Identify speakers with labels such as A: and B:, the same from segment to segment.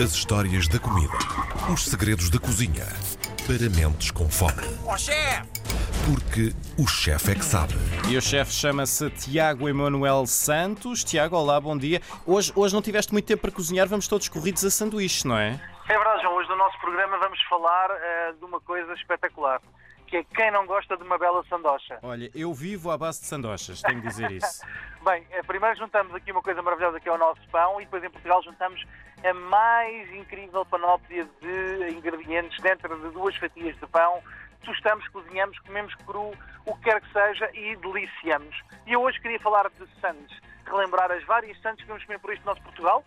A: As histórias da comida. Os segredos da cozinha. Para mentes com fome.
B: Ó chefe!
A: Porque o chefe é que sabe.
C: E o chefe chama-se Tiago Emanuel Santos. Tiago, olá, bom dia. Hoje, hoje não tiveste muito tempo para cozinhar, vamos todos corridos a sanduíche, não é?
D: É verdade, João. Hoje no nosso programa vamos falar eh, de uma coisa espetacular, que é quem não gosta de uma bela sandocha.
C: Olha, eu vivo à base de sandochas, tenho de dizer isso.
D: Bem, eh, primeiro juntamos aqui uma coisa maravilhosa que é o nosso pão e depois em Portugal juntamos a mais incrível panóplia de ingredientes dentro de duas fatias de pão. Tostamos, cozinhamos, comemos cru, o que quer que seja e deliciamos. E eu hoje queria falar de sandes, relembrar as várias sandes que vamos comer por este nosso Portugal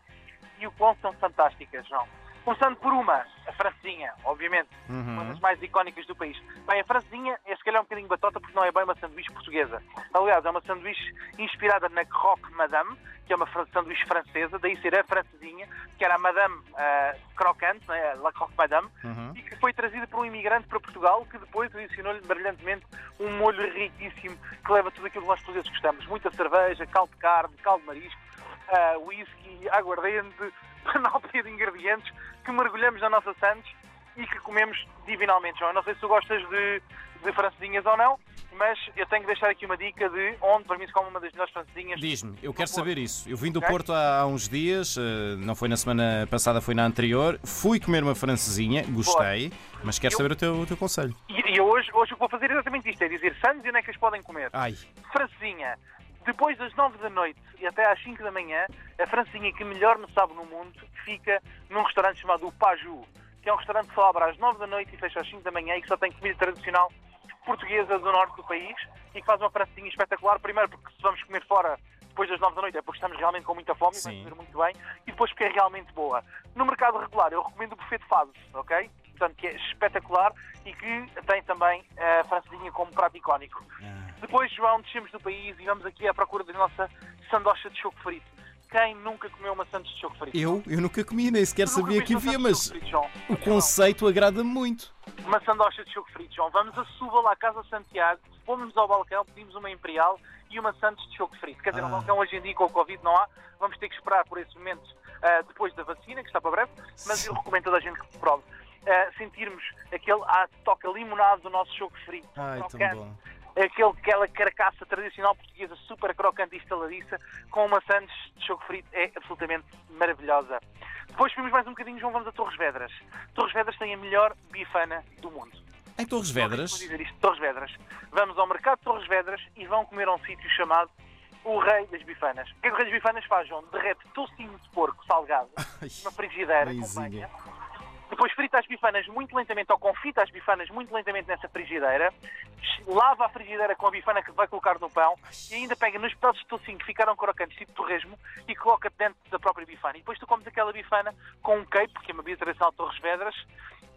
D: e o quão são fantásticas, João. Começando por uma, a francesinha, obviamente, uma das mais icónicas do país. Bem, a francesinha é se calhar um bocadinho batota porque não é bem uma sanduíche portuguesa. Aliás, é uma sanduíche inspirada na Croque Madame, que é uma sanduíche francesa, daí ser a francesinha, que era a Madame ah, Croquante, né, a La Croque Madame, e que foi trazida por um imigrante para Portugal que depois adicionou-lhe brilhantemente um molho riquíssimo que leva tudo aquilo que nós portugueses gostamos. Muita cerveja, caldo de carne, caldo de marisco, ah, whisky, aguardente, panóplia de ingredientes que mergulhamos na nossa Santos e que comemos divinalmente, João. Eu não sei se tu gostas de, de francesinhas ou não, mas eu tenho que deixar aqui uma dica de onde para mim se come uma das melhores francesinhas.
C: Diz-me, eu quero saber isso. Eu vim do
D: Ok.
C: Porto há, há uns dias, eh, não foi na semana passada, foi na anterior. Fui comer uma francesinha, gostei, mas quero
D: Eu-
C: saber o teu, o teu conselho.
D: E, e hoje, hoje o que vou fazer é exatamente isto, é dizer Santos e onde é que as podem comer.
C: Ai,
D: francesinha. Depois das 9 da noite e até às 5 da manhã, a francesinha que melhor me sabe no mundo fica num restaurante chamado o Paju, que é um restaurante que só abre às 9 da noite e fecha às 5 da manhã e que só tem comida tradicional portuguesa do norte do país e que faz uma francesinha espetacular. Primeiro porque se vamos comer fora depois das 9 da noite é porque estamos realmente com muita fome e
C: Sim.
D: vamos comer muito bem e depois porque é realmente boa. No mercado regular eu recomendo o buffet de fases, ok? Portanto, que é espetacular e que tem também a francesinha como prato icónico. Depois, João, descemos do país e vamos aqui à procura da nossa sandocha de choco frito. Quem nunca comeu uma sandocha de choco frito?
C: eu, eu nunca comi, nem sequer
D: Tu
C: sabia que havia, mas
D: sandocha frito,
C: o conceito agrada-me muito.
D: Uma sandocha de choco frito, João. Vamos a Suba, à Casa Santiago, fomos ao balcão, pedimos uma imperial e uma sandes de choco frito. Quer dizer,
C: Ah.
D: no balcão hoje em dia com o Covid não há, vamos ter que esperar por esse momento ah, depois da vacina, que está para breve, mas eu recomendo a toda a gente que prove. Ah, sentirmos aquele ah, toca limonado do nosso choco frito.
C: Ai, tão bom.
D: Aquele, aquela carcaça tradicional portuguesa super crocante e estaladiça com uma sandes de choco frito é absolutamente maravilhosa. Depois subimos mais um bocadinho, João, vamos a Torres Vedras. Torres Vedras tem a melhor bifana do mundo.
C: Em Torres
D: Vou
C: Vedras,
D: dizer isto, Torres Vedras. Vamos ao mercado de Torres Vedras e vão comer a um sítio chamado o Rei das Bifanas. O que é que o Rei das Bifanas faz, João? Derrete tocinho de porco salgado numa frigideira com banha. Depois frita as bifanas muito lentamente, ou confita as bifanas muito lentamente nessa frigideira. Lava a frigideira com a bifana que vai colocar no pão e ainda pega nos pedaços de tocinho que ficaram crocantes, tipo torresmo, e coloca dentro da própria bifana. E depois tu comes aquela bifana com um queijo, que é uma bebida tradicional de Torres Vedras,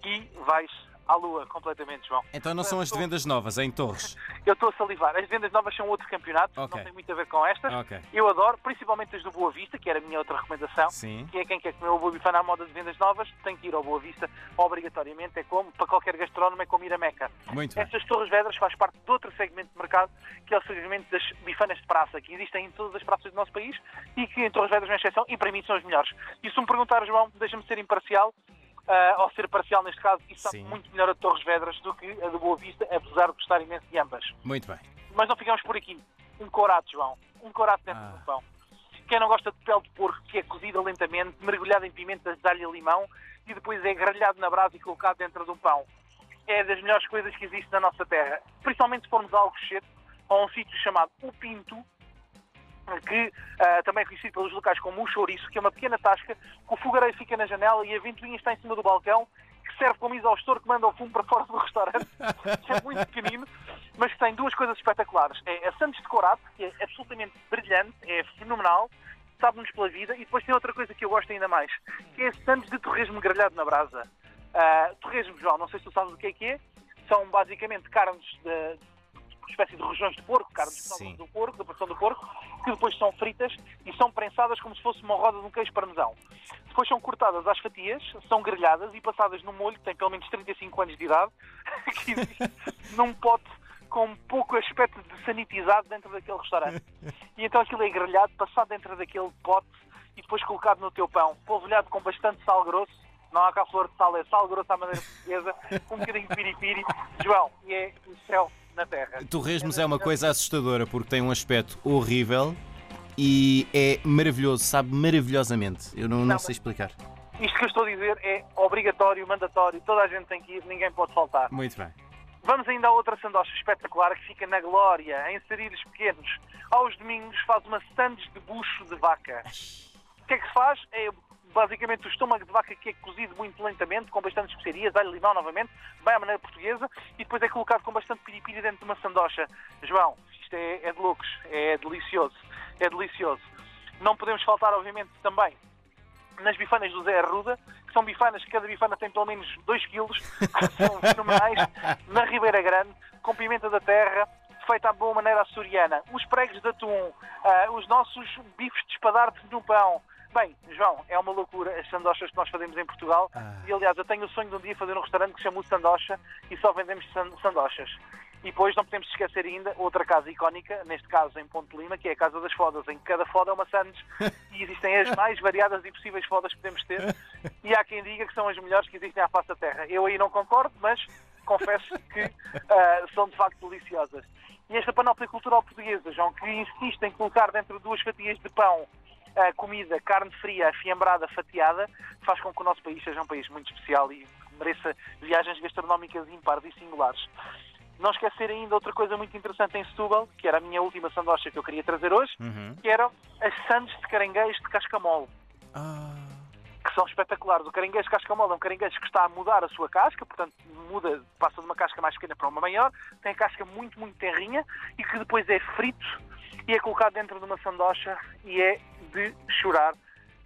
D: e vais à lua completamente, João.
C: então não são as de vendas novas, é em Torres.
D: Eu estou a salivar. As vendas novas são outro campeonato,
C: Ok.
D: não tem muito a ver com estas.
C: Ok.
D: Eu adoro, principalmente as do Boa Vista, que era a minha outra recomendação.
C: Sim.
D: Que é quem quer comer o Boa Bifana à moda de vendas novas, tem que ir ao Boa Vista obrigatoriamente. É como, para qualquer gastrónomo, é como ir a Meca.
C: Muito bem.
D: Estas Torres Vedras faz parte de outro segmento de mercado, que é o segmento das bifanas de praça, que existem em todas as praças do nosso país e que em Torres Vedras não é exceção, e para mim são as melhores. E se me perguntar, João, deixa-me ser imparcial, ah, ou ser parcial neste caso, e sabe
C: Sim.
D: muito melhor a de Torres Vedras do que a de Boa Vista, apesar de gostar imenso de ambas.
C: Muito bem.
D: Mas não ficamos por aqui. Um corato, João. Um corato dentro
C: Ah.
D: do pão. Quem não gosta de pele de porco, que é cozida lentamente, mergulhada em pimentas de alho e limão e depois é grelhado na brasa e colocado dentro de um pão. É das melhores coisas que existe na nossa terra. Principalmente se formos a Alcochete, a um sítio chamado O Pinto, que ah, também é conhecido pelos locais como o chouriço, que é uma pequena tasca, que o fogareiro fica na janela e a ventoinha está em cima do balcão, que serve como exaustor que manda o fumo para fora do restaurante. é muito pequenino, mas que tem duas coisas espetaculares. É a Santos de Corato, que é absolutamente brilhante, é fenomenal, sabe-nos pela vida, e depois tem outra coisa que eu gosto ainda mais, que é a Santos de torresmo grelhado na brasa. Ah, torresmo, João, não sei se tu sabes o que é que é, são basicamente carnes de, espécie de regiões de porco,
C: Sim.
D: são do porco, da porção do porco, que depois são fritas e são prensadas como se fosse uma roda de um queijo parmesão. Depois são cortadas às fatias, são grelhadas e passadas num molho que tem pelo menos 35 anos de idade, que existe num pote com pouco aspecto de sanitizado dentro daquele restaurante. E então aquilo é grelhado, passado dentro daquele pote e depois colocado no teu pão, polvilhado com bastante sal grosso. Não há cá flor de sal, é sal grosso à maneira portuguesa, um bocadinho de piripiri. João, e é o céu na terra.
C: Torresmos é uma coisa assustadora porque tem um aspecto horrível e é maravilhoso, sabe maravilhosamente. Eu não, não,
D: Não,
C: sei explicar.
D: Isto que eu estou a dizer é obrigatório, mandatório, toda a gente tem que ir, ninguém pode faltar.
C: Muito bem.
D: Vamos ainda a outra sandocha espetacular que fica na glória, em sarilhos pequenos. Aos domingos faz uma sandes de bucho de vaca. O que é que se faz? É basicamente o estômago de vaca que é cozido muito lentamente, com bastante especiarias, alho limão novamente, bem à maneira portuguesa, e depois é colocado com bastante piripiri dentro de uma sandocha. João, isto é, é de loucos, é delicioso, é delicioso. Não podemos faltar, obviamente, também nas bifanas do Zé Arruda, que são bifanas cada bifana tem pelo menos 2 quilos, são fenomenais, na Ribeira Grande, com pimenta da terra, feita à boa maneira açoriana, os pregos de atum, ah, os nossos bifes de espadarte no pão. Bem, João, é uma loucura as sandochas que nós fazemos em Portugal.
C: Ah.
D: E aliás, eu tenho o sonho de um dia fazer um restaurante que se chama o Sandocha e só vendemos san- sandochas. E depois não podemos esquecer ainda outra casa icónica, neste caso em Ponte Lima, que é a Casa das Fodas, em que cada foda é uma sandes e existem as mais variadas e possíveis fodas que podemos ter. E há quem diga que são as melhores que existem à face da terra. Eu aí não concordo, mas confesso que ah, são de facto deliciosas. E esta panóplia cultural portuguesa, João, que insiste em colocar dentro de duas fatias de pão a comida, carne fria, afiambrada, fatiada, faz com que o nosso país seja um país muito especial e mereça viagens gastronómicas ímpares e singulares. Não esquecer ainda outra coisa muito interessante em Setúbal, que era a minha última sandocha que eu queria trazer hoje,
C: Uhum.
D: que eram as sandes de caranguejo de cascamol
C: Ah,
D: que são espetaculares. O caranguejo cascamol é um caranguejo que está a mudar a sua casca, portanto muda, passa de uma casca mais pequena para uma maior, tem a casca muito, muito terrinha e que depois é frito e é colocado dentro de uma sandocha e é de chorar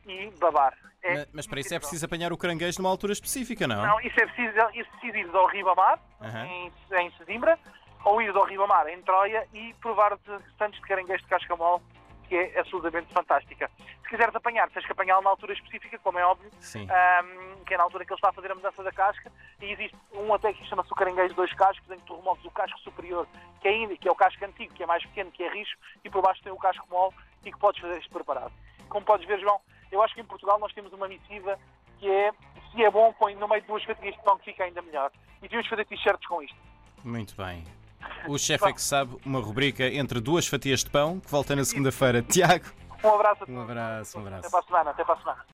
D: e babar. É
C: mas, mas para isso é preciso apanhar o caranguejo numa altura específica, não?
D: Não, isso é preciso, isso é preciso ir ao Ribamar,
C: Aham.
D: em, em Sesimbra, ou ir ao Ribamar, em Troia, e provar de sandes de caranguejo de cascamol, que é absolutamente fantástica. Se quiseres apanhar, tens que apanhá-lo na altura específica, como é óbvio. Ahm, que é na altura que ele está a fazer a mudança da casca, e existe um até que chama-se o caranguejo de dois cascos, em que tu removes o casco superior, que é ainda, que é o casco antigo, que é mais pequeno, que é rijo, e por baixo tem o casco mole, e que podes fazer isto preparado. Como podes ver, João, eu acho que em Portugal nós temos uma missiva que é, se é bom, põe no meio de duas fatias de pão que fica ainda melhor. E devíamos fazer t-shirts com isto.
C: Muito bem. O chefe é que sabe uma rubrica entre duas fatias de pão que volta na segunda-feira. Tiago,
D: Um abraço a
C: um
D: todos.
C: abraço, um
D: Até
C: abraço.
D: para a semana, até para a semana.